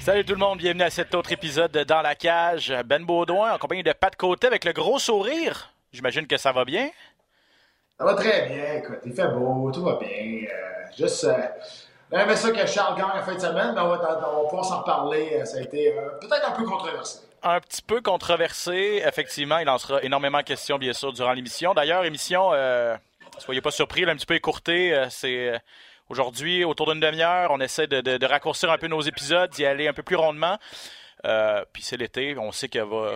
Salut tout le monde, bienvenue à cet autre épisode de Dans la cage. Ben Baudouin en compagnie de Pat Côté avec le gros sourire. J'imagine que ça va bien. Ça va très bien, écoute, il fait beau, tout va bien. Euh, juste, euh, j'aimerais ça que Charles gagne la fin de semaine, mais on va, on va pouvoir s'en reparler. Euh, Ça a été euh, peut-être un peu controversé. Un petit peu controversé, effectivement. Il en sera énormément de questions, bien sûr, durant l'émission. D'ailleurs, émission, soyez pas surpris, là, un petit peu écourtée. C'est aujourd'hui, autour d'une demi-heure, on essaie de, raccourcir un peu nos épisodes, d'y aller un peu plus rondement. Euh, puis c'est l'été, on sait que vo-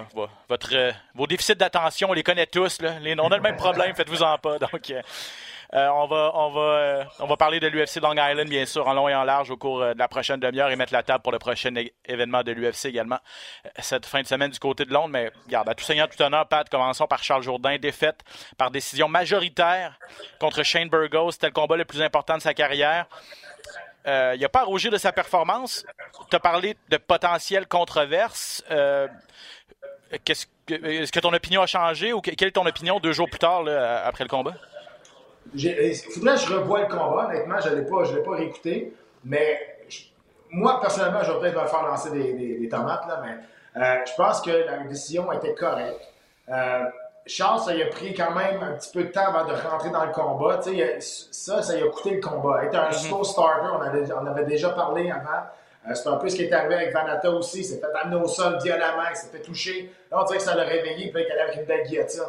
votre, euh, vos déficits d'attention, on les connaît tous. On a le même problème, faites-vous-en pas. Donc, euh, euh, on, va, parler de l'UFC Long Island, bien sûr, en long et en large au cours euh, de la prochaine demi-heure et mettre la table pour le prochain événement de l'UFC également cette fin de semaine du côté de Londres. Mais regarde, à tout seigneur, tout honneur, Pat, commençons par Charles Jourdain, défaite par décision majoritaire contre Shane Burgos. C'était le combat le plus important de sa carrière. Il n'a pas rougir de sa performance. Tu as parlé de potentielles controverses. Est-ce que ton opinion a changé ou que- quelle est ton opinion deux jours plus tard après le combat? J'ai- Il faudrait que je revoie le combat, honnêtement, je ne l'ai pas, je l'ai pas réécouté. Mais je- moi, personnellement, je vais peut-être me faire lancer des, des- des tomates, là, mais euh, je pense que la décision était correcte. Euh, Charles, ça lui a pris quand même un petit peu de temps avant de rentrer dans le combat. Tu sais, ça, ça lui a coûté le combat. Être un slow starter, on avait, on avait déjà parlé avant. Euh, c'est un peu ce qui est arrivé avec Vanata aussi. Il s'est fait amener au sol violemment, il s'est fait toucher. Là, on dirait que ça l'a réveillé, puis là, il allait avec une belle guillotine.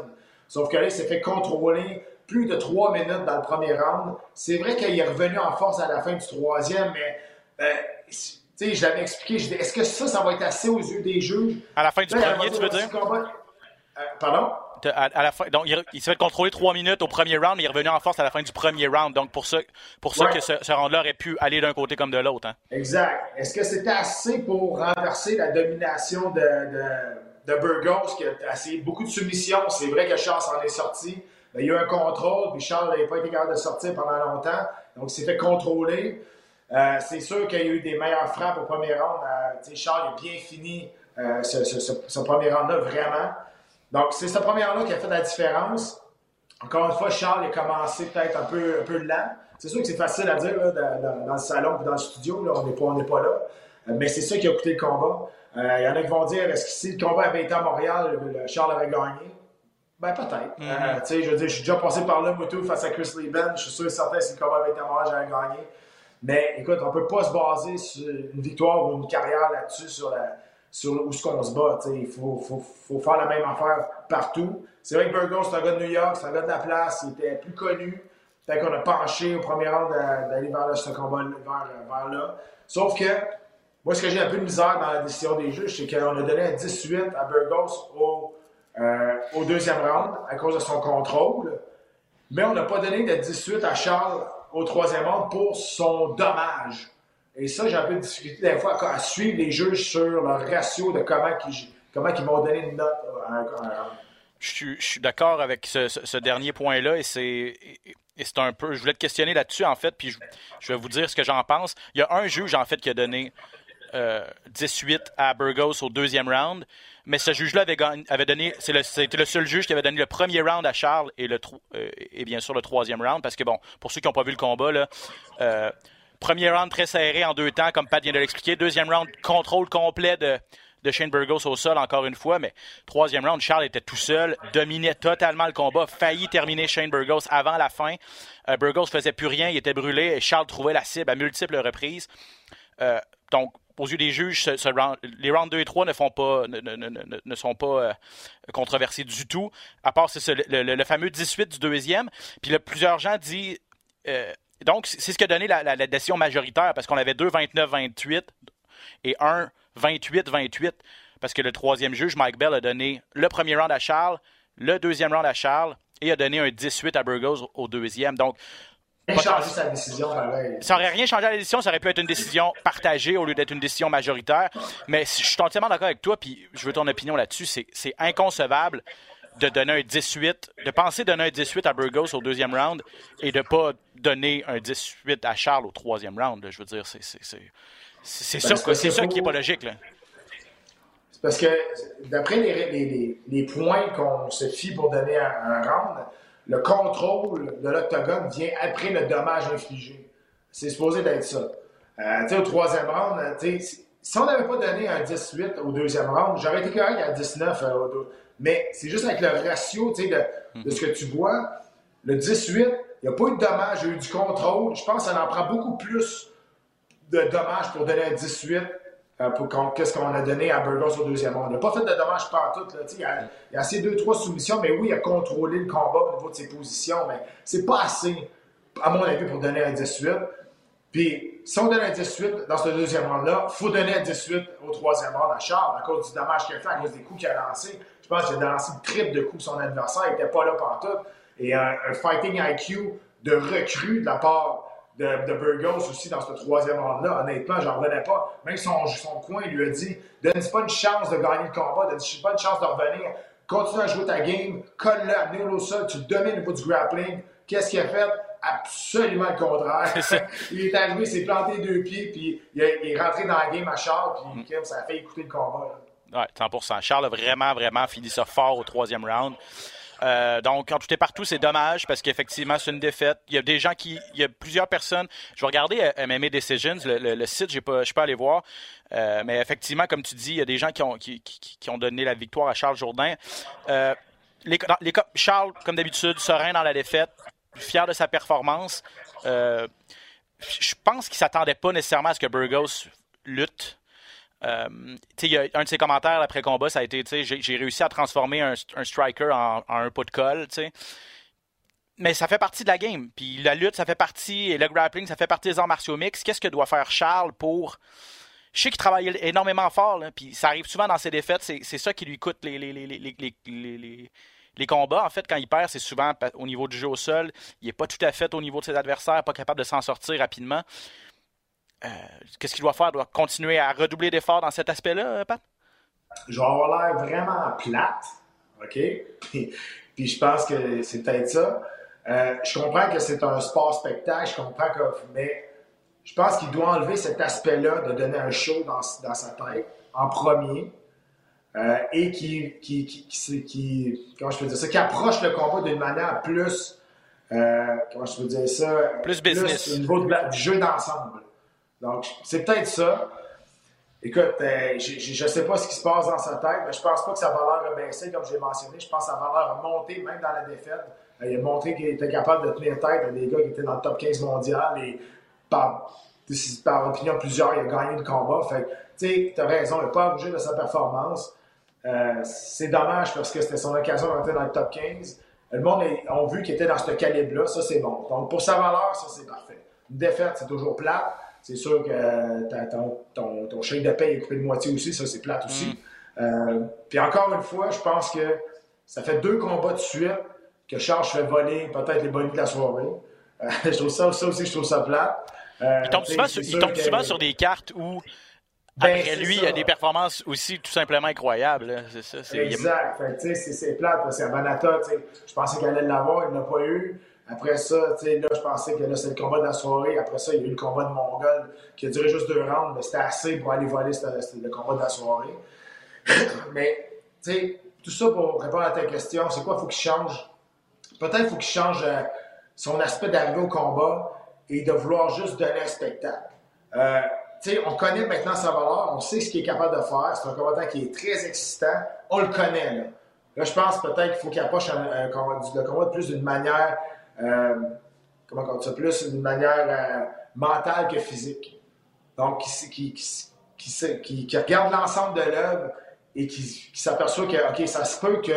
Sauf que là, il s'est fait contrôler plus de trois minutes dans le premier round. C'est vrai qu'il est revenu en force à la fin du troisième, mais tu sais, je l'avais expliqué. je dis, Est-ce que ça, ça va être assez aux yeux des juges? À la fin du Là, premier, tu veux dire? Euh, pardon? À, à la fin, donc, il, il s'est fait contrôler trois minutes au premier round, mais il est revenu en force à la fin du premier round. Donc, pour ça, pour ça Ouais. que ce, ce round-là aurait pu aller d'un côté comme de l'autre. Hein. Exact. Est-ce que c'était assez pour renverser la domination de, de, de Burgos, qui a essayé beaucoup de soumissions? C'est vrai que Charles s'en est sorti. Ben, il y a eu un contrôle, puis Charles n'avait pas été capable de sortir pendant longtemps. Donc, il s'est fait contrôler. Euh, c'est sûr qu'il y a eu des meilleures frappes au premier round. Euh, Charles a bien fini euh, ce, premier round-là, vraiment. Donc, c'est ce premier round-là qui a fait la différence. Encore une fois, Charles a commencé peut-être un peu, lent. C'est sûr que c'est facile à dire dans, le salon ou dans le studio. On n'est pas, là. Mais c'est ça qui a coûté le combat. Il y en a qui vont dire est-ce que si le combat avait été à Montréal, le- Charles aurait gagné? Ben, peut-être. Euh, tu sais, je veux dire, je suis déjà passé par là, Moutou, face à Chris Lieben. Je suis sûr et certain que si le combat avait été à Montréal, j'aurais gagné. Mais écoute, on peut pas se baser sur une victoire ou une carrière là-dessus, sur, la, sur où ce qu'on se bat. tu sais. Il faut, faut, faut faire la même affaire partout. C'est vrai que Burgos, c'est un gars de New York, c'est un gars de la place, il était plus connu. Peut-être qu'on a penché au premier round d'a- d'aller vers le- ce combat vers, vers là. Sauf que, moi, ce que j'ai un peu de misère dans la décision des juges, c'est qu'on a donné un 18 à Burgos au, euh, au deuxième round à cause de son contrôle. Mais on n'a pas donné de 18 à Charles au troisième round pour son dommage. Et ça, j'ai un peu de difficulté des fois à, suivre les juges sur leur ratio de comment ils, comment ils vont donner une note round. Je suis, d'accord avec ce, dernier point-là et c'est un peu. Je voulais te questionner là-dessus en fait, puis je, vais vous dire ce que j'en pense. Il y a un juge en fait qui a donné euh, 18 à Burgos au deuxième round, mais ce juge-là avait, donné. C'était le seul juge qui avait donné le premier round à Charles euh, et bien sûr le troisième round parce que bon, pour ceux qui n'ont pas vu le combat euh, Premier round très serré en deux temps, comme Pat vient de l'expliquer. Deuxième round, contrôle complet de, Shane Burgos au sol, encore une fois. Mais troisième round, Charles était tout seul, dominait totalement le combat, failli terminer Shane Burgos avant la fin. Euh, Burgos faisait plus rien, il était brûlé et Charles trouvait la cible à multiples reprises. Donc, aux yeux des juges, les rounds 2 et 3 ne, sont pas euh, controversés du tout, à part le, fameux 18 du deuxième. Puis là, plusieurs gens disent... euh, donc, c'est ce qui a donné la, la- la décision majoritaire, parce qu'on avait deux 29-28 et un 28-28, parce que le troisième juge, Mike Bell, a donné le premier round à Charles, le deuxième round à Charles et a donné un 18 à Burgos au deuxième. Donc, changé sa décision, pareil. Ça n'aurait rien changé à la décision, ça aurait pu être une décision partagée au lieu d'être une décision majoritaire. Mais je suis entièrement d'accord avec toi, puis je veux ton opinion là-dessus. C'est inconcevable de donner un 18, de penser donner un 18 à Burgos au deuxième round et de ne pas donner un 18 à Charles au troisième round. Je veux dire, c'est ça, c'est ça qui n'est pas logique. C'est parce que d'après les, les, les, points qu'on se fie pour donner un round, le contrôle de l'octogone vient après le dommage infligé. C'est supposé d'être ça. Euh, au troisième round, si on n'avait pas donné un 18 au deuxième round, j'aurais été correct à 19. Euh, mais c'est juste avec le ratio de, de, ce que tu vois. Le 18, il n'y a pas eu de dommage, il y a eu du contrôle. Je pense ça en prend beaucoup plus de dommages pour donner un 18 euh, pour qu'est-ce qu'on a donné à Burgos au deuxième round? Il n'a pas fait de dommages partout. Là, il, a, a assez deux, trois soumissions, mais oui, il a contrôlé le combat au niveau de ses positions, mais c'est pas assez, à mon avis, pour donner un 18. Puis, si on donne un 18 dans ce deuxième round-là, il faut donner un 18 au troisième round à Charles à cause du dommage qu'il a fait, à cause des coups qu'il a lancés. Je pense qu'il a lancé une triple de coups son adversaire, il n'était pas là tout. Et un, un, fighting IQ de recrue de la part de, de Burgos aussi dans ce troisième round-là. Honnêtement, j'en revenais pas. Même son, son coin lui a dit donne pas une chance de gagner le combat, donne pas une chance de revenir. Continue à jouer ta game, colle-le, amenez-le au sol, tu le domines au niveau du grappling. Qu'est-ce qu'il a fait? Absolument le contraire. il est arrivé, il s'est planté deux pieds, puis il, est rentré dans la game à Charles, puis mm. ça a fait écouter le combat. Oui, 100% Charles a vraiment, vraiment fini ça fort au troisième round. Euh, donc, quand tout est partout, c'est dommage parce qu'effectivement, c'est une défaite. Il y a des gens qui. Il y a plusieurs personnes. Je vais regarder euh, MMA Decisions, le, site, je ne suis pas allé voir. Euh, mais effectivement, comme tu dis, il y a des gens qui ont, donné la victoire à Charles Jourdain. Les, les, Charles, comme d'habitude, serein dans la défaite, fier de sa performance. je pense qu'il ne s'attendait pas nécessairement à ce que Burgos lutte. Euh, un de ses commentaires après combat, ça a été j'ai réussi à transformer un, striker en, un pot de colle. Mais ça fait partie de la game. Puis la lutte, ça fait partie, le grappling, ça fait partie des arts martiaux mix. Qu'est-ce que doit faire Charles pour. Je sais qu'il travaille énormément fort, puis ça arrive souvent dans ses défaites. C'est ça qui lui coûte les, les, les, les combats, en fait, quand il perd, c'est souvent au niveau du jeu au sol. Il n'est pas tout à fait au niveau de ses adversaires, pas capable de s'en sortir rapidement. Euh, qu'est-ce qu'il doit faire? Il doit continuer à redoubler d'efforts dans cet aspect-là, euh, Pat? Je vais avoir l'air vraiment plate, OK? Puis, je pense que c'est peut-être ça. Euh, je comprends que c'est un sport spectacle, je comprends que. Mais je pense qu'il doit enlever cet aspect-là de donner un show dans, dans sa tête en premier. et qui, qui, qui, qui, comment je peux dire ça, qui approche le combat d'une manière plus, comment je peux dire ça, plus business, au niveau du jeu d'ensemble. Donc, c'est peut-être ça. Écoute, euh, je ne sais pas ce qui se passe dans sa tête, mais je pense pas que sa valeur a baissé, comme je l'ai mentionné. Je pense que sa valeur a monté, même dans la défaite. Euh, il a montré qu'il était capable de tenir tête à des gars qui étaient dans le top 15 mondial et par, par opinion plusieurs, il a gagné le combat. Fait tu as raison, il n'a pas bougé de sa performance. Euh, c'est dommage parce que c'était son occasion d'entrer dans le top 15. Le monde a vu qu'il était dans ce calibre-là, ça c'est bon. Donc pour sa valeur, ça c'est parfait. Une défaite, c'est toujours plat c'est sûr que ton, ton, ton, chèque de paie est coupé de moitié aussi, ça c'est plate aussi. Mm. Euh, puis encore une fois, je pense que ça fait deux combats de suite que Charles fait voler peut-être les bonnes de la soirée. Euh, je trouve ça, ça, aussi, je trouve ça plate. Euh, il tombe souvent, sur, il tombe souvent sur des cartes où ben, après lui, il y a des performances aussi tout simplement incroyables. C'est ça, exact. C'est plate parce qu'à Banata, je pensais qu'il allait l'avoir, il ne l'a pas eu. Après ça, tu sais, là, je pensais que là, c'est le combat de la soirée. Après ça, il y a eu le combat de Mongol qui a duré juste deux rounds, mais c'était assez pour aller voler le combat de la soirée. mais, tu sais, tout ça pour répondre à ta question, c'est quoi? Faut qu'il change? Peut-être qu'il faut qu'il change euh, son aspect d'arriver au combat et de vouloir juste donner un spectacle. Euh, sais, on connaît maintenant sa valeur, on sait ce qu'il est capable de faire. C'est un combattant qui est très excitant. On le connaît, là. Là, je pense peut-être qu'il faut qu'il approche le combat de plus d'une manière euh, comment on dit ça, plus d'une manière euh, mentale que physique. Donc, qui, qui, regarde l'ensemble de l'œuvre et qui, s'aperçoit que, OK, ça se peut que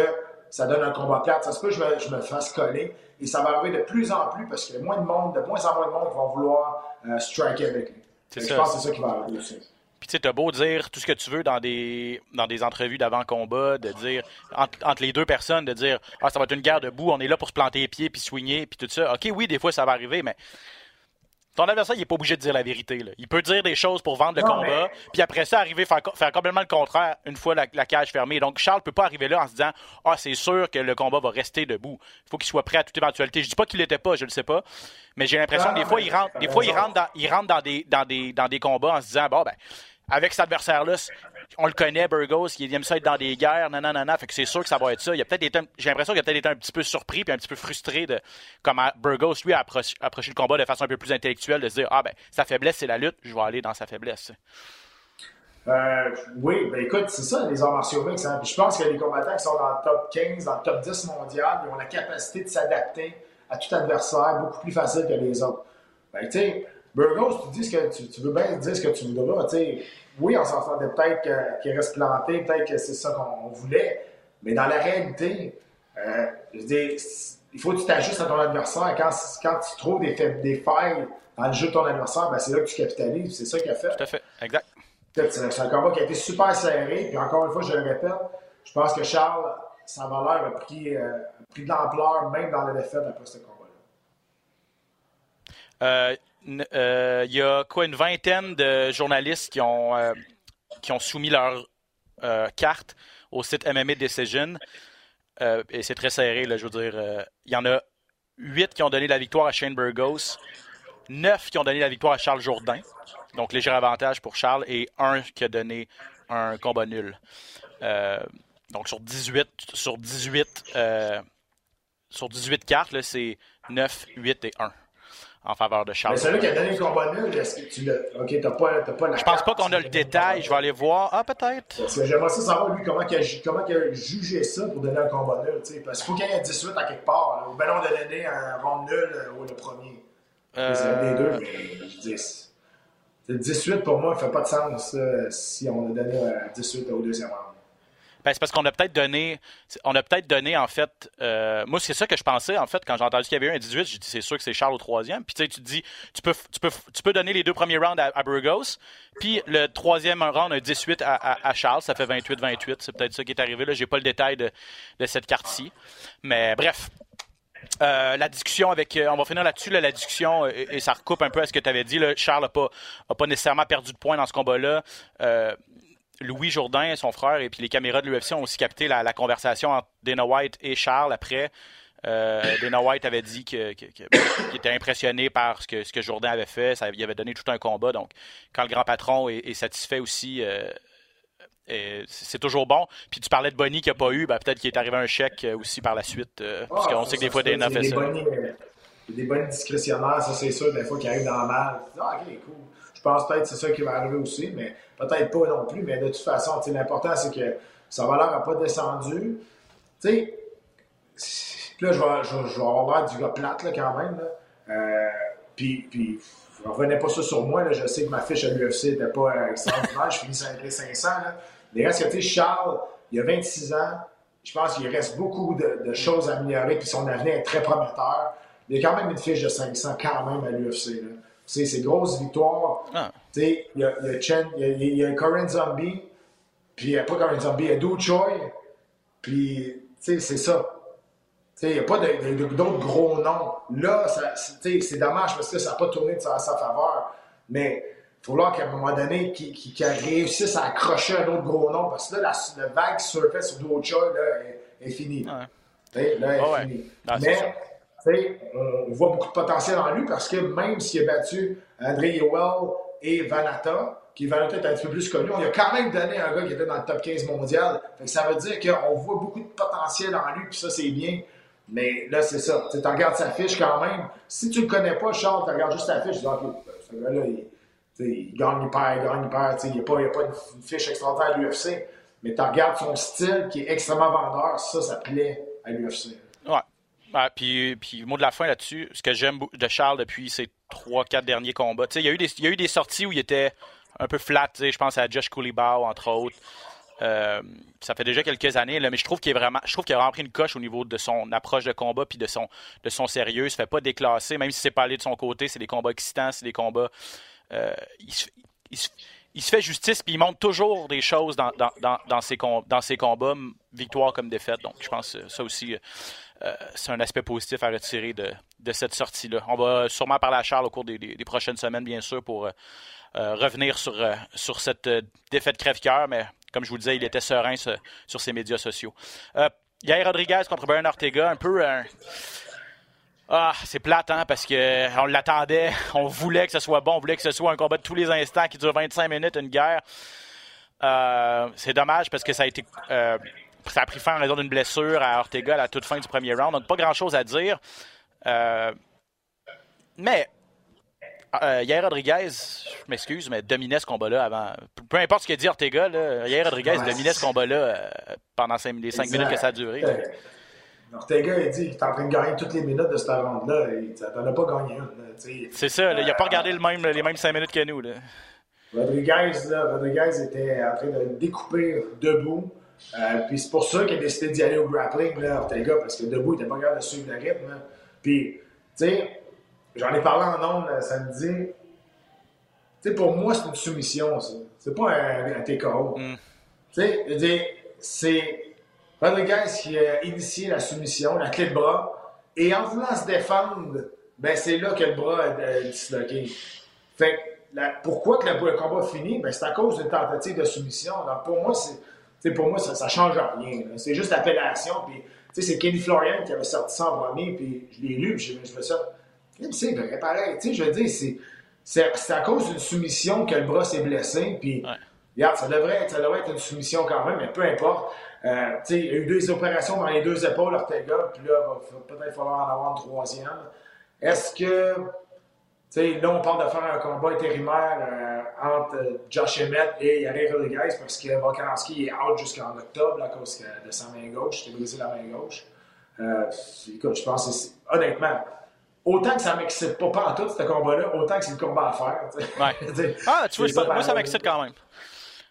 ça donne un combat plate, ça se peut que je me, fasse coller. Et ça va arriver de plus en plus parce qu'il y a moins de monde, de moins en moins de monde qui vont vouloir euh, striker avec lui. Je pense que c'est ça qui va arriver aussi. Puis tu sais, t'as beau dire tout ce que tu veux dans des, dans des entrevues d'avant-combat, de dire, entre, entre, les deux personnes, de dire, ah, ça va être une guerre debout, on est là pour se planter les pieds, puis swinguer, puis tout ça. OK, oui, des fois, ça va arriver, mais ton adversaire, il n'est pas obligé de dire la vérité. Là. Il peut dire des choses pour vendre le non, combat, mais... puis après ça, arriver faire, faire complètement le contraire une fois la, la, cage fermée. Donc, Charles ne peut pas arriver là en se disant Ah, c'est sûr que le combat va rester debout. Il faut qu'il soit prêt à toute éventualité. Je dis pas qu'il l'était pas, je ne le sais pas, mais j'ai l'impression que des fois, il rentre, des fois, il rentre, dans, il rentre dans, des, dans, des, dans des combats en se disant Bon, ben, avec cet adversaire-là, on le connaît, Burgos, il aime ça être dans des guerres, non, non, non. Fait que c'est sûr que ça va être ça. Il a peut-être j'ai l'impression qu'il a peut-être été un petit peu surpris puis un petit peu frustré de comment Burgos, lui, a approché, le combat de façon un peu plus intellectuelle, de se dire, ah ben, sa faiblesse, c'est la lutte, je vais aller dans sa faiblesse. Euh, oui, ben écoute, c'est ça, les arts martiaux mix. Hein. je pense que les combattants qui sont dans le top 15, dans le top 10 mondial, ils ont la capacité de s'adapter à tout adversaire beaucoup plus facile que les autres. Ben, tu sais, Burgos, tu dis ce que tu, tu, veux bien dire ce que tu voudras. sais, oui, on s'entendait peut-être qu'il reste planté, peut-être que c'est ça qu'on voulait, mais dans la réalité, euh, je dis, il faut que tu t'ajustes à ton adversaire. Quand, quand tu trouves des, des failles dans le jeu de ton adversaire, ben c'est là que tu capitalises. C'est ça qu'il a fait. Tout à fait, exact. C'est un combat qui a été super serré. Puis encore une fois, je le répète, je pense que Charles, sa valeur a pris, euh, a pris de l'ampleur, même dans la défaite après ce combat-là. Euh, il euh, y a quoi une vingtaine de journalistes qui ont, euh, qui ont soumis leur euh, carte au site MMA Decision. et c'est très serré, là, je veux dire. Il y en a huit qui ont donné la victoire à Shane Burgos, neuf qui ont donné la victoire à Charles Jourdain, donc léger avantage pour Charles, et un qui a donné un combat nul. donc sur 18, sur 18, sur 18 cartes, c'est 9, 8 et 1 en faveur de Charles. Mais celui qui a donné le combat nul, est-ce que tu l'as? Ok, t'as pas, pas la Je pense pas qu'on a le détail. Je vais aller voir. Ah, peut-être. Parce que j'aimerais ça savoir, lui, comment il, a, comment il a jugé ça pour donner un combat nul. T'sais. Parce qu'il faut qu'il y ait un 18 à quelque part. Là. Ou bien on a donné un round nul ou le premier. Euh... C'est un des deux, mais je dis. Le 18, pour moi, ne fait pas de sens euh, si on a donné un 18 au deuxième round. Ben, c'est parce qu'on a peut-être donné, on a peut-être donné, en fait, euh, moi, c'est ça que je pensais, en fait, quand j'ai entendu qu'il y avait un 18, j'ai dit, c'est sûr que c'est Charles au troisième. Puis, tu sais, tu dis, tu peux, tu, peux, tu peux donner les deux premiers rounds à, Burgos, puis le troisième round, un 18 à, Charles, ça fait 28-28. C'est peut-être ça qui est arrivé. Là, j'ai pas le détail de, cette carte-ci. Mais bref, euh, la discussion avec. Euh, on va finir là-dessus, là, la discussion, et, ça recoupe un peu à ce que tu avais dit. Charles n'a pas, pas nécessairement perdu de points dans ce combat-là. Louis Jourdain, et son frère, et puis les caméras de l'UFC ont aussi capté la, la, conversation entre Dana White et Charles après. Euh, Dana White avait dit qu'il que, que, était impressionné par ce que, ce que Jourdain avait fait. Ça lui avait donné tout un combat. Donc, quand le grand patron est, est satisfait aussi, euh, c'est toujours bon. Puis tu parlais de Bonnie qui n'a pas eu, ben, peut-être qu'il est arrivé un chèque euh, aussi par la suite. Euh, parce qu'on sait que des fois, Dana fait ça. Bonnie, des bonnes discrétionnaires, ça c'est sûr, des fois qui arrivent dans le mal. Ah, ok, cool. Je pense peut-être que c'est ça qui va arriver aussi, mais peut-être pas non plus. Mais de toute façon, l'important, c'est que sa valeur n'a pas descendu. Tu sais, là, je vais, je, vais avoir du gars plate là, quand même. Euh, puis, puis, revenais pas ça sur moi. Là. Je sais que ma fiche à l'UFC n'était pas euh, extraordinaire. je finis avec les 500. Là. Mais reste que, tu sais, Charles, il a 26 ans. Je pense qu'il reste beaucoup de, choses à améliorer. Puis son avenir est très prometteur. Il y a quand même une fiche de 500 quand même à l'UFC ces grosses victoires. Ah. Il y a, y, a Chen, y, a, y a Corinne Zombie, puis pas Corinne Zombie, il y a Do Choi, puis c'est ça. Il n'y a pas d'autres gros noms. Là, c'est dommage parce que ça n'a pas tourné de sa, sa faveur. Mais il faut voir qu'à un moment donné, qu'il qu qu réussisse à accrocher un autre gros nom. Parce que là, la, la vague surface sur Do Choi là, est, est finie. Ouais. Là, elle est finie. Ouais. Non, Mais on voit beaucoup de potentiel en lui parce que même s'il a battu André Yowell et Vanata, qui Vanata est un petit peu plus connu, on a quand même donné un gars qui était dans le top 15 mondial. ça veut dire qu'on voit beaucoup de potentiel en lui, puis ça, c'est bien. Mais là, c'est ça. Tu regardes sa fiche quand même. Si tu le connais pas, Charles, tu regardes juste sa fiche, tu dis, OK, ben, ce gars-là, il, gagne, il il gagne, il perd. Il n'y a, pas une, fiche extraordinaire à l'UFC. Mais tu regardes son style qui est extrêmement vendeur, ça, ça plaît à l'UFC. Ah, puis, puis, mot de la fin là-dessus, ce que j'aime de Charles depuis ses trois, quatre derniers combats, il y, a eu des, y a eu des sorties où il était un peu flat, je pense à Josh Coolibau, entre autres. Euh, ça fait déjà quelques années, là, mais je trouve qu'il est a vraiment pris une coche au niveau de son approche de combat puis de son, de son sérieux. Il se fait pas déclasser, même si c'est pas allé de son côté, c'est des combats excitants, c'est des combats. Euh, il, se fait justice puis il montre toujours des choses dans, dans, dans, dans ses, dans ses combats, victoire comme défaite. Donc, je pense que ça aussi, euh, c'est un aspect positif à retirer de, cette sortie-là. On va sûrement parler à Charles au cours des, prochaines semaines, bien sûr, pour euh, euh, revenir sur, cette défaite crève-cœur, mais comme je vous le disais, il était serein sur, ses médias sociaux. Yair Rodriguez contre Brian Ortega, un peu ah, c'est plate, hein, parce qu'on l'attendait, on voulait que ce soit bon, on voulait que ce soit un combat de tous les instants qui dure 25 minutes, une guerre. C'est dommage parce que ça a été. Ça a pris fin en raison d'une blessure à Ortega à la toute fin du premier round. Donc, pas grand chose à dire. Euh, mais, Yair Rodriguez, je m'excuse, mais dominait ce combat-là avant. Peu importe ce qu'a dit Ortega, là, Yair Rodriguez dominait ce combat-là pendant les cinq minutes que ça a duré. Ortega a dit qu'il est en train de gagner toutes les minutes de cette ronde-là. Tu n'en as pas gagné une. C'est ça, il n'a pas regardé le même, les mêmes cinq minutes que nous. Là. Rodriguez, là, Rodriguez était en train de découper debout. Euh, puis c'est pour ça qu'il a décidé d'y aller au grappling, là, Ortega, parce que debout, il n'était pas capable de suivre le rythme. Puis, tu sais, j'en ai parlé en ondes samedi. Tu sais, pour moi, c'est une soumission, ça. C'est pas un, un TKO. Mm. Tu sais, je veux dire, c'est Rodriguez qui a initié la soumission, la clé de bras, et en voulant se défendre, ben c'est là que le bras a disloqué. Fait pourquoi que le, combat fini? Ben c'est à cause d'une tentative de soumission. Donc pour moi, c'est, pour moi, ça, ne change rien. C'est juste l'appellation. Puis, c'est Kenny Florian qui avait sorti ça en premier, puis je l'ai lu, puis je, me suis ça. C'est vrai, pareil. Je veux dire, c'est, à cause d'une soumission que le bras s'est blessé, puis regarde, ça devrait, ça devrait être une soumission quand même, mais peu importe. Euh, il y a eu deux opérations dans les deux épaules, Ortega, puis là, il va peut-être falloir en avoir une troisième. Est-ce que, là, on parle de faire un combat intérimaire euh, entre Josh Emmett et Yari Rodriguez parce que Volkanovski est out jusqu'en octobre à cause de sa main gauche, il brisé la main gauche. Euh, écoute, je pense que honnêtement, autant que ça ne m'excite pas, pas en tout ce combat-là, autant que c'est le combat à faire. Ouais. ah, tu vois, moi, ça m'excite quand même.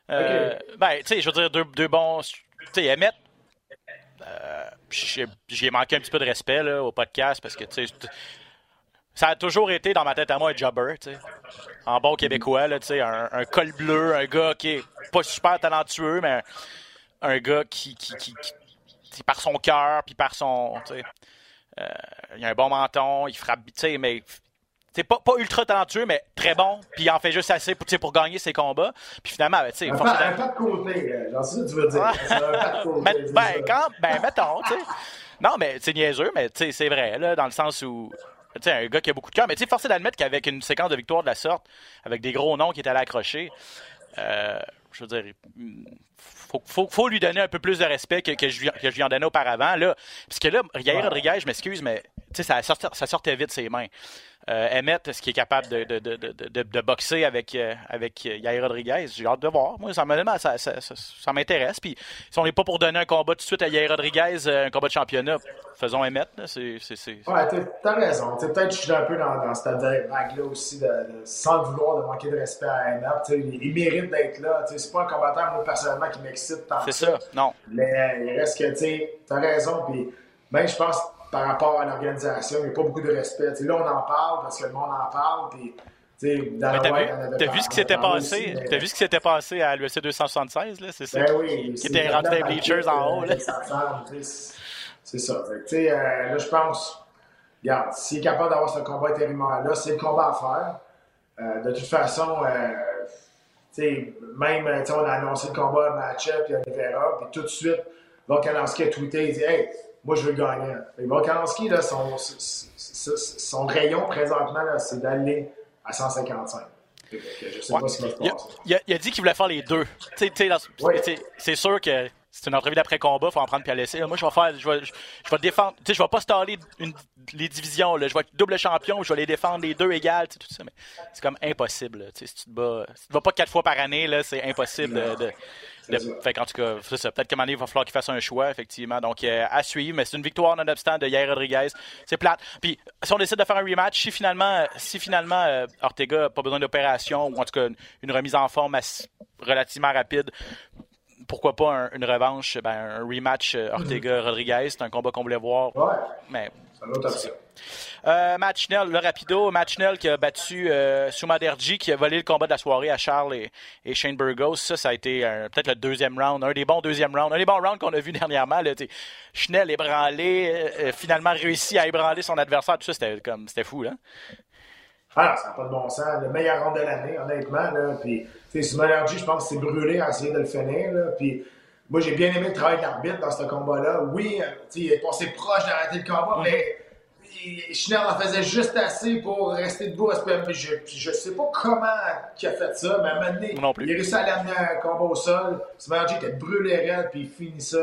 Ben, tu sais, je veux dire, deux, deux bons tu sais, Emmett, euh, j'ai manqué un petit peu de respect là, au podcast parce que, tu sais, ça a toujours été dans ma tête à moi un jobber, tu sais. En bon québécois, là, tu sais, un, un, col bleu, un gars qui est pas super talentueux, mais un, gars qui, qui, qui, qui, par son cœur, puis par son, tu sais, euh, il a un bon menton, il frappe, tu sais, mais c'est pas, pas ultra talentueux, mais très bon. Puis il en fait juste assez pour, pour gagner ses combats. Puis finalement, ben, tu sais. Un, pas, un pas de côté, euh, j'en sais ce que tu veux dire. un pas de côté. ben, quand, ben, mettons, tu sais. Non, mais c'est niaiseux, mais tu sais, c'est vrai, là, dans le sens où. Sais, un gars qui a beaucoup de cœur. Mais tu sais, forcé d'admettre qu'avec une séquence de victoire de la sorte, avec des gros noms qui étaient allés accrocher, euh, je veux dire, faut, faut, faut, lui donner un peu plus de respect que, que, je, que je lui en donnais auparavant. Là, parce que là, Yair Rodriguez, je m'excuse, mais ça, sortait, ça sortait vite ses mains euh, Emmett, ce qui est capable de, de, de, de boxer avec, euh, avec Yair Rodriguez? J'ai hâte de voir. Moi, ça, ça, ça, ça m'intéresse. Puis, si on n'est pas pour donner un combat tout de suite à Yair Rodriguez, euh, un combat de championnat, faisons Emmett. C'est, c'est, Ouais, t'as raison. peut-être que je suis un peu dans, dans cette vague-là aussi, de, sans vouloir de manquer de respect à Emmett. Il, il, mérite d'être là. C'est pas un combattant, moi, personnellement, qui m'excite tant C'est ça, non. Mais il reste que, tu as raison. Puis, ben, je pense par rapport à l'organisation. Il n'y a pas beaucoup de respect. là, on en parle parce que le monde en parle. Puis, T'as vu, vu, ce qui s'était passé? T'as vu ce qui s'était passé à l'UFC 276, là? C'est ça? Ben oui, qui était rendu des bleachers en haut, là. C'est ça. Euh, là, je pense, regarde, s'il est capable d'avoir ce combat intérimaire-là, c'est le combat à faire. Euh, de toute façon, euh, même, on a annoncé le combat match-up, puis Oliveira, puis tout de suite, Volkanovski a tweeté, il dit Hey, moi, je veux gagner. Volkanovski, là, son, son, rayon présentement, c'est d'aller à 155. Je sais pas ce il, a, il, a, dit qu'il voulait faire les deux. C'est sûr que c'est une entrevue d'après-combat, il faut en prendre puis laisser. Moi, je vais faire, je vais, je, vais défendre, tu sais, je vais pas staller les divisions, là. je vais être double champion, je vais les défendre les deux égales, tout ça, mais c'est comme impossible. Si tu te bats, si tu te bats pas quatre fois par année, là, c'est impossible de, fait en tout cas, ça. Peut-être qu'à un moment donné, il va falloir qu'il fasse un choix, effectivement. Donc, euh, à suivre. Mais c'est une victoire nonobstant de Yair Rodriguez. C'est plate. Puis, si on décide de faire un rematch, si finalement, si finalement euh, Ortega n'a pas besoin d'opération, ou en tout cas une remise en forme relativement rapide, pourquoi pas une revanche, ben, un rematch Ortega-Rodriguez. C'est un combat qu'on voulait voir. Ouais. Mais, c'est une autre option. Euh, match Nell, le rapido. Match Nell qui a battu euh, Sumaderji, qui a volé le combat de la soirée à Charles et, Shane Burgos. Ça, ça a été peut-être le deuxième round, un des bons deuxièmes rounds, un des bons rounds qu'on a vu dernièrement. Là, Schnell ébranlé, euh, finalement réussi à ébranler son adversaire. Tout ça, c'était comme c'était fou, là. Ah, ça n'a pas de bon sens. Le meilleur round de l'année, honnêtement. Là. Puis, Sumaderji, je pense que c'est brûlé à essayer de le finir. Là. Puis, moi, j'ai bien aimé le travail d'arbitre dans ce combat-là. Oui, il est passé proche d'arrêter le combat, mais Schnell en faisait juste assez pour rester debout. Je ne sais pas comment il a fait ça, mais à un moment donné, il a réussi à l'amener un combat au sol. Smarty était brûlé raide, puis il finit ça.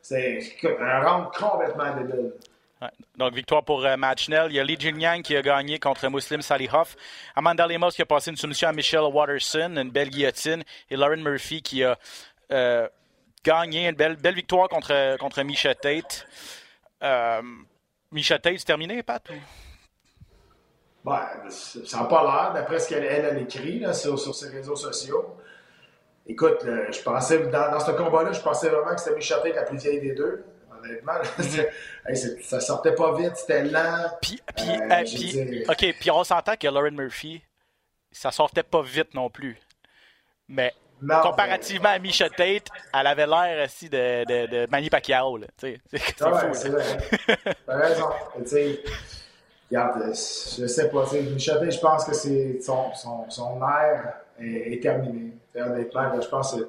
C'est un round complètement débile. Ouais. Donc, victoire pour euh, Matt Schnell. Il y a Lee Yang qui a gagné contre Muslim Salihov. Amanda Lemos qui a passé une soumission à Michelle Watterson, une belle guillotine. Et Lauren Murphy qui a euh, gagné une belle, belle victoire contre, contre Misha Tate. Euh, Misha Tate, c'est terminé, Pat? Ben, ça n'a pas l'air, d'après ce qu'elle elle, a écrit là, sur, sur, ses réseaux sociaux. Écoute, je pensais, dans, dans ce combat-là, je pensais vraiment que c'était Misha Tate la plus vieille des deux. Honnêtement, mm-hmm. ça sortait pas vite, c'était lent. Puis, puis, euh, euh, puis OK, puis on s'entend que Lauren Murphy, ça sortait pas vite non plus. Mais comparativement à Misha Tate, elle avait l'air aussi de, de, de Manny Pacquiao. C'est ouais, fou. T'as raison. regarde, je sais pas. Misha Tate, je pense que c'est son, son, son air est, est terminé. Honnêtement, je pense que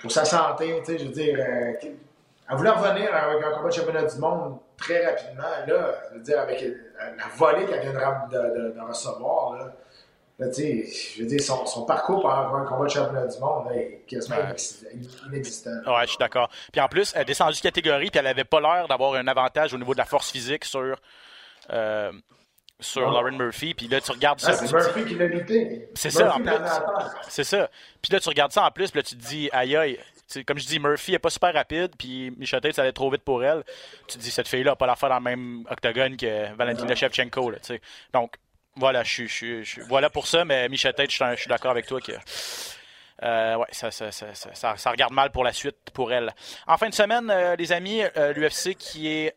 pour sa santé, je veux dire, euh, elle voulait revenir avec un combat de championnat du monde très rapidement. Là, je veux dire, avec la volée qu'elle vient de, de, de recevoir, là, je veux dire, son, son parcours pour avoir un combat de championnat du monde est quasiment inexistant. Ouais, je suis d'accord. Puis en plus, elle est descendue de catégorie, puis elle avait pas l'air d'avoir un avantage au niveau de la force physique sur. Euh, sur Lauren Murphy, puis là tu regardes ça. Ah, c'est Murphy qui l'a lutté. C'est ça, en plus. C'est ça. Puis là tu regardes ça en plus, puis là tu te dis, aïe aïe, comme je dis, Murphy n'est pas super rapide, puis Michotet, ça allait trop vite pour elle. Tu te dis, cette fille-là n'a pas la faire dans le même octogone que Valentina Shevchenko. Là, Donc, voilà, je suis, voilà pour ça, mais Michel Tête, je suis d'accord avec toi que euh, ça, regarde mal pour la suite pour elle. En fin de semaine, euh, les amis, euh, l'UFC qui est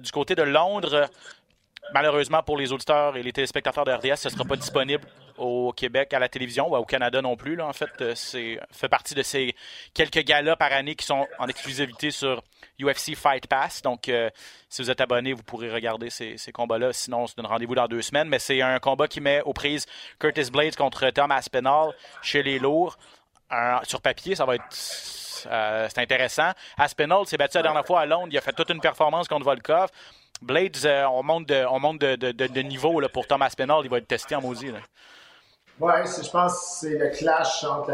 du côté de Londres, malheureusement pour les auditeurs et les téléspectateurs de RDS, ce ne sera pas disponible au Québec à la télévision ou au Canada non plus. Là, en fait, c'est fait partie de ces quelques galas par année qui sont en exclusivité sur UFC Fight Pass. Donc, euh, si vous êtes abonné, vous pourrez regarder ces, combats-là. Sinon, on se donne rendez-vous dans deux semaines. Mais c'est un combat qui met aux prises Curtis Blades contre Tom Aspinall chez les lourds. sur papier, ça va être euh, c'est intéressant. Aspinall s'est battu la dernière fois à Londres. Il a fait toute une performance contre Volkov. Blades, euh, on monte de, on monte de, niveau là, pour Tom Aspinall. Il va être testé en maudit. Oui, je pense que c'est le clash entre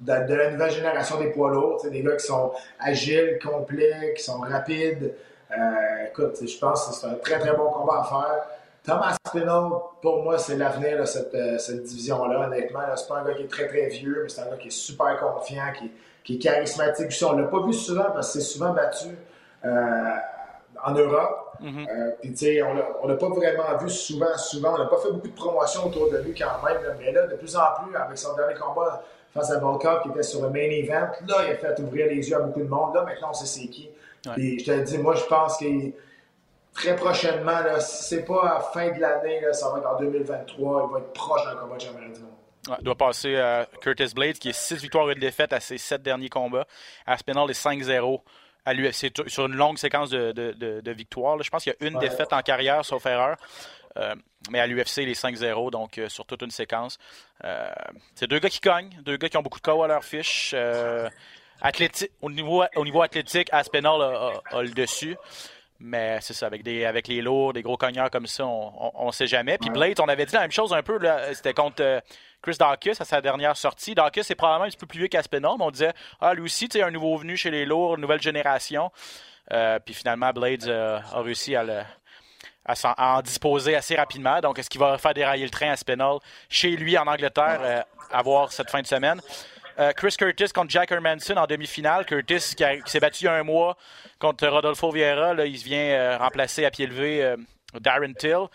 de, la nouvelle génération des poids lourds, des gars qui sont agiles, complets, qui sont rapides. Euh, écoute, je pense que c'est un très très bon combat à faire. Thomas Spinall, pour moi, c'est l'avenir de cette, euh, cette division-là, honnêtement. C'est pas un gars qui est très très vieux, mais c'est un gars qui est super confiant, qui, qui est charismatique. On l'a pas vu souvent parce que c'est souvent battu euh, en Europe. Mm-hmm. Euh, puis, tu sais, on l'a pas vraiment vu souvent, souvent. On n'a pas fait beaucoup de promotion autour de lui quand même. mais là, de plus en plus, avec son dernier combat face à Volkov qui était sur le main event. Là, il a fait ouvrir les yeux à beaucoup de monde. Là, maintenant, on sait c'est qui. Et je te le dis, moi, je pense que très prochainement, là, si c'est pas à la fin de l'année, ça va être en 2023, il va être proche d'un combat de championnat du monde. Ouais, doit passer à Curtis Blades, qui est 6 victoires et une défaite à ses 7 derniers combats. Aspinall est 5-0 à l'UFC sur une longue séquence de, de, de, victoires. Je pense qu'il y a une défaite en carrière, sauf erreur. Euh, mais à l'UFC, les 5-0, donc euh, sur toute une séquence. Euh, c'est deux gars qui cognent, deux gars qui ont beaucoup de KO à leur fiche. au, niveau, au niveau athlétique, Aspinall a, le dessus. Mais c'est ça, avec, des, avec les lourds, des gros cogneurs comme ça, on ne sait jamais. Puis Blade, on avait dit la même chose un peu, c'était contre Chris Dawkins à sa dernière sortie. Dawkins est probablement un petit peu plus vieux qu'Aspinall, mais on disait, ah, lui aussi, tu sais, un nouveau venu chez les lourds, nouvelle génération. puis finalement, Blades a réussi à en disposer assez rapidement. Donc, est-ce qu'il va faire dérailler le train à Spinall chez lui en Angleterre euh, à voir cette fin de semaine? Euh, Chris Curtis contre Jack Hermanson en demi-finale. Curtis qui, s'est battu il y a un mois contre Rodolfo Vieira. Là, il vient euh, remplacer à pied levé Darren Till.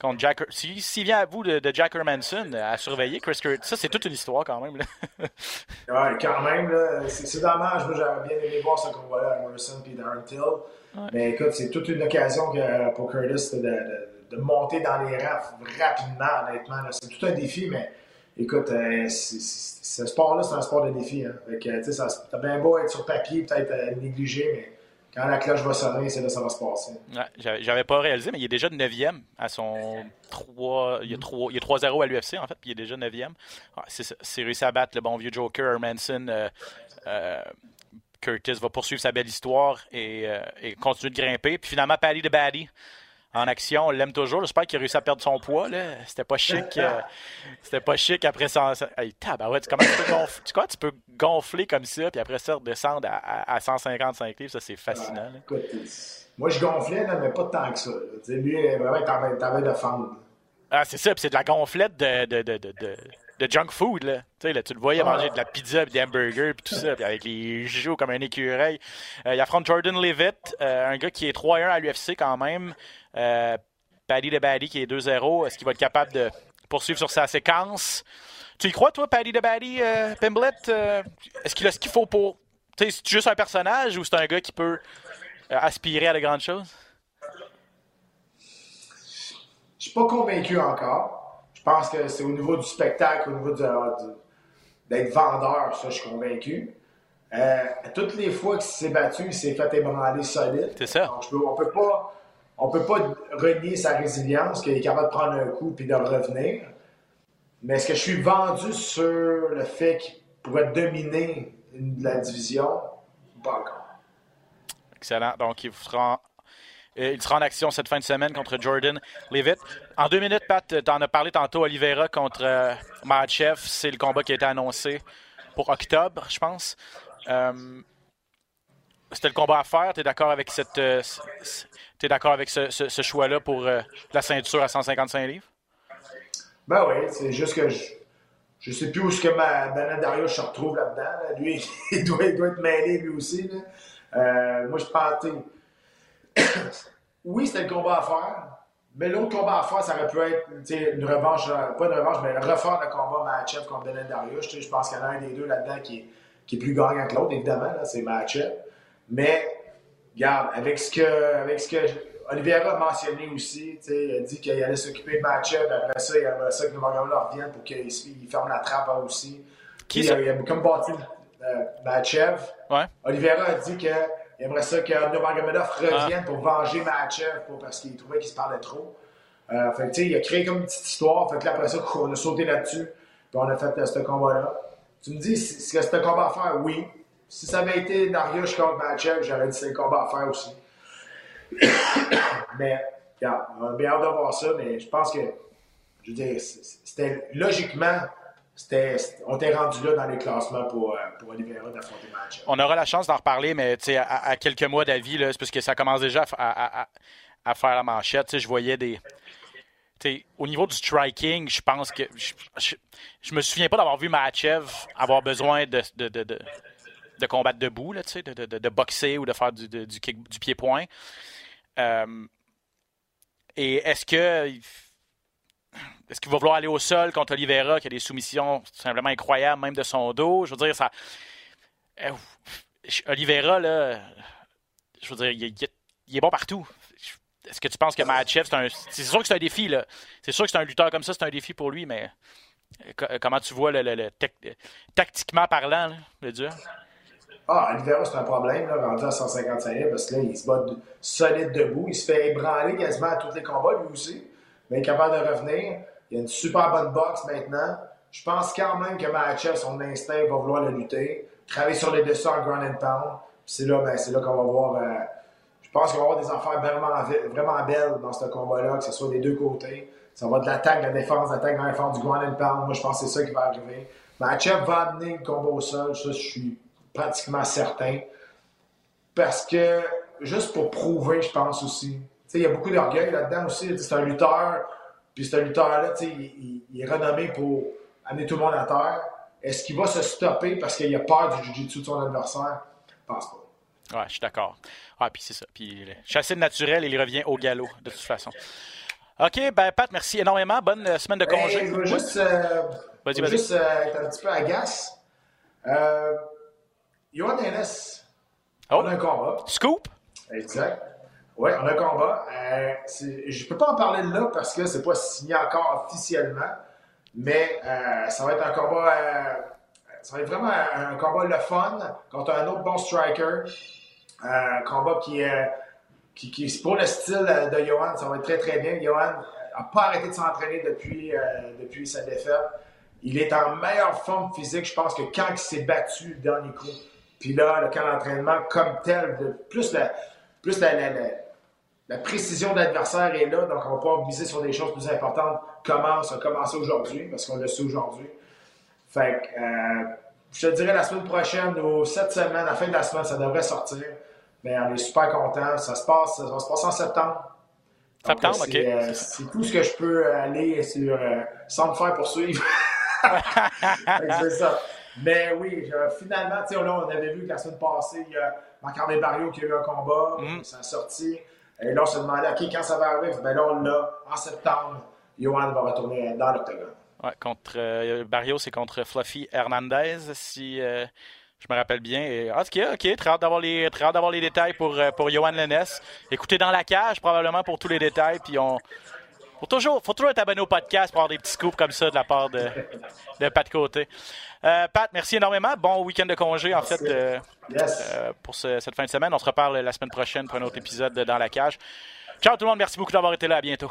Contre Jack. S'il si vient à vous de, de, Jack Hermanson à surveiller, Chris Curtis, ça c'est toute une histoire quand même. Là. ouais, quand même, c'est dommage. Moi j'aurais bien aimé voir ce combat-là, Hermanson et Darren Till. Ouais. Mais écoute, c'est toute une occasion que, pour Curtis de, de, de, monter dans les rangs rapidement, honnêtement. C'est tout un défi, mais écoute, euh, ce sport-là, c'est un sport de défi. Hein. T'as bien beau être sur papier, peut-être euh, négligé, mais quand la cloche va sonner, c'est là que ça va se passer. J'avais pas réalisé, mais il est déjà de 9e à son 3. Il y a 3-0 à l'UFC, en fait, puis il est déjà 9e. Ah, c'est réussi à battre le bon vieux Joker, Hermanson. Euh, euh, Curtis va poursuivre sa belle histoire et, euh, et continuer de grimper. Puis finalement, Paddy de Baddy en action. On l'aime toujours. J'espère qu'il a réussi à perdre son poids. C'était pas chic. Euh, c'était pas chic après ça. Hey, ouais, tu, comment tu, peux gonfler, tu, tu peux gonfler comme ça, puis après ça, redescendre à, à, 155 livres. Ça, c'est fascinant. écoute, moi, je gonflais, mais pas tant que ça. Lui, vraiment, t'avais de fendre. Ah, c'est ça. Puis c'est de la gonflette de, de, de, de, de junk food. Là. Là, tu le voyais manger de la pizza, des hamburgers, puis tout ça, puis avec les joues comme un écureuil. Euh, il affronte Jordan Levitt, euh, un gars qui est 3-1 à l'UFC quand même. Euh, Paddy de Baddy qui est 2-0. Est-ce qu'il va être capable de poursuivre sur sa séquence? Tu y crois, toi, Paddy de Baddy, euh, Pimblet? Euh, est-ce qu'il a ce qu'il faut pour. Tu c'est juste un personnage ou c'est un gars qui peut aspirer à de grandes choses? Je suis pas convaincu encore. Je pense que c'est au niveau du spectacle, au niveau d'être vendeur, ça, je suis convaincu. toutes les fois qu'il s'est battu, il s'est fait ébranler solide. C'est ça. Donc, peux, on peut pas on peut pas renier sa résilience, qu'il est capable de prendre un coup puis de revenir. Mais est-ce que je suis vendu sur le fait qu'il pourrait dominer la division? Pas encore. Excellent. Donc, il sera, euh, il sera en action cette fin de semaine contre Jordan Levitt. En deux minutes, Pat, tu en as parlé tantôt, Oliveira contre euh, C'est le combat qui a été annoncé pour octobre, je pense. Euh, c'était le combat à faire. Tu es d'accord avec cette, euh, avec ce, choix-là pour euh, la ceinture à 155 livres? Ben oui, c'est juste que je, ne sais plus où ce que ma Dario se retrouve là-dedans. Lui, il doit, il doit, être mêlé lui aussi. Moi, je pensais. Oui, c'était le combat à faire. Mais l'autre combat à faire, ça aurait pu être une revanche, pas une revanche, mais refaire le combat Matchup contre Benet Darius. Je pense qu'il y en a un des deux là-dedans qui, qui, est plus gagnant que l'autre, évidemment, c'est Matchup. Mais, regarde, avec ce que, avec ce que Oliveira a mentionné aussi, il a dit qu'il allait s'occuper de Matchev, après ça, il aimerait ça que leur revienne pour qu'il ferme la trappe aussi. Qui il, a, comme bâti euh, Matchev. Ouais. Oliveira a dit qu'il aimerait ça que Nurmagomedov revienne pour venger Matchev parce qu'il trouvait qu'il se parlait trop. Euh, fait que, il a créé comme une petite histoire. Fait que là, après ça, on a sauté là-dessus. Puis on a fait euh, ce combat-là. Tu me dis, que c'était un combat à faire? Oui. Si ça avait été Darius contre Matchev, j'aurais dit c'est le combat à faire aussi. mais, regarde, on a bien hâte de voir ça, mais je pense que, je veux dire, c'était logiquement, c'était, on était rendu là dans les classements pour, euh, pour Oliveira d'affronter Matchev. On aura la chance d'en reparler, mais à, à, quelques mois d'avis, c'est parce que ça commence déjà à, faire la manchette. Je voyais des. au niveau du striking, je pense que. Je, me souviens pas d'avoir vu Matchev avoir besoin de, de, de, de combattre debout, là, de, boxer ou de faire du, du, du pied-point. Euh, et est-ce que est-ce qu'il va vouloir aller au sol contre Oliveira, qui a des soumissions simplement incroyables, même de son dos? Je veux dire, ça. Euh, Oliveira, là, je veux dire, il, est bon partout. Est-ce que tu penses que Matchev, c'est un. C'est sûr que c'est un défi, là. C'est sûr que c'est un lutteur comme ça, c'est un défi pour lui, mais comment tu vois le, tactiquement parlant, le dur? Ah, Oliveira, c'est un problème, là, rendu à 155 livres, parce que là, il se bat solide debout. Il se fait ébranler quasiment à tous les combats, lui aussi. Est capable de revenir. Il a une super bonne boxe maintenant. Je pense quand même que Mahachev, son instinct, va vouloir le lutter. Travailler sur les dessous en ground and pound. C'est là, ben, là qu'on va voir. Euh, je pense qu'on va avoir des affaires vraiment, vraiment belles dans ce combat-là, que ce soit des deux côtés. Ça va de l'attaque, de la défense, l'attaque dans la forme du ground and pound. Moi, je pense que c'est ça qui va arriver. Mahachev va amener le combat au sol. Ça, je suis pratiquement certain. Parce que, juste pour prouver, je pense aussi. Il y a beaucoup d'orgueil là-dedans aussi. C'est un lutteur, puis c'est un lutteur-là, il, il, est renommé pour amener tout le monde à terre. Est-ce qu'il va se stopper parce qu'il a peur du jiu-jitsu de son adversaire? Je pense pas. Ouais, je suis d'accord. Ah, puis c'est ça. Puis chassé de naturel, il revient au galop, de toute façon. OK, ben Pat, merci énormément. Bonne euh, semaine de congé. Hey, je veux juste, euh, Vas-y, je veux vas-y. juste euh, être un petit peu agace. Euh, Johan Ennis, Oh. on a un combat. Scoop? Exact. Oui, on a un combat. Euh, je ne peux pas en parler là parce que c'est pas signé encore officiellement, mais euh, ça va être un combat. euh, ça va être vraiment un, combat le fun contre un autre bon striker. Un combat qui est. Qui, qui, pour le style de Johan, ça va être très très bien. Johan n'a pas arrêté de s'entraîner depuis, depuis sa défaite. Il est en meilleure forme physique, je pense, que quand il s'est battu le dernier coup. Puis là, le camp d'entraînement comme tel, de- plus la, plus la- la précision de l'adversaire est là, donc on va pouvoir miser sur des choses plus importantes. Commence, a commencé aujourd'hui, parce qu'on le sait aujourd'hui. Fait que, euh, je te dirais la semaine prochaine ou cette semaine, à la fin de la semaine, ça devrait sortir. Mais on est super contents. Ça se passe, ça va se passer en septembre. Septembre, OK. euh, c'est tout ce que je peux aller sur, euh, sans me faire poursuivre. C'est ça. Mais oui, finalement, tu sais, là, on avait vu que la semaine passée, il y a Marc-André Barrio qui a eu un combat, Mm. ça a sorti. Et là, on se demandait, OK, quand ça va arriver? Ben là, on l'a en septembre. Johan va retourner dans l'octogone. Ouais, contre euh, Barrio, c'est contre Fluffy Hernandez, si euh, je me rappelle bien. Ah, ok, ok, très hâte d'avoir les, les détails pour, euh, pour Johan Lennes. Écoutez dans la cage, probablement pour tous les détails. Puis on. Faut toujours, faut toujours être abonné au podcast pour avoir des petits scoops comme ça de la part de, de Pat Côté. Euh, Pat, merci énormément. Bon week-end de congé, en fait, euh, Yes. euh, pour ce- cette fin de semaine. On se reparle la semaine prochaine pour un autre épisode de Dans la cage. Ciao tout le monde, merci beaucoup d'avoir été là. À bientôt.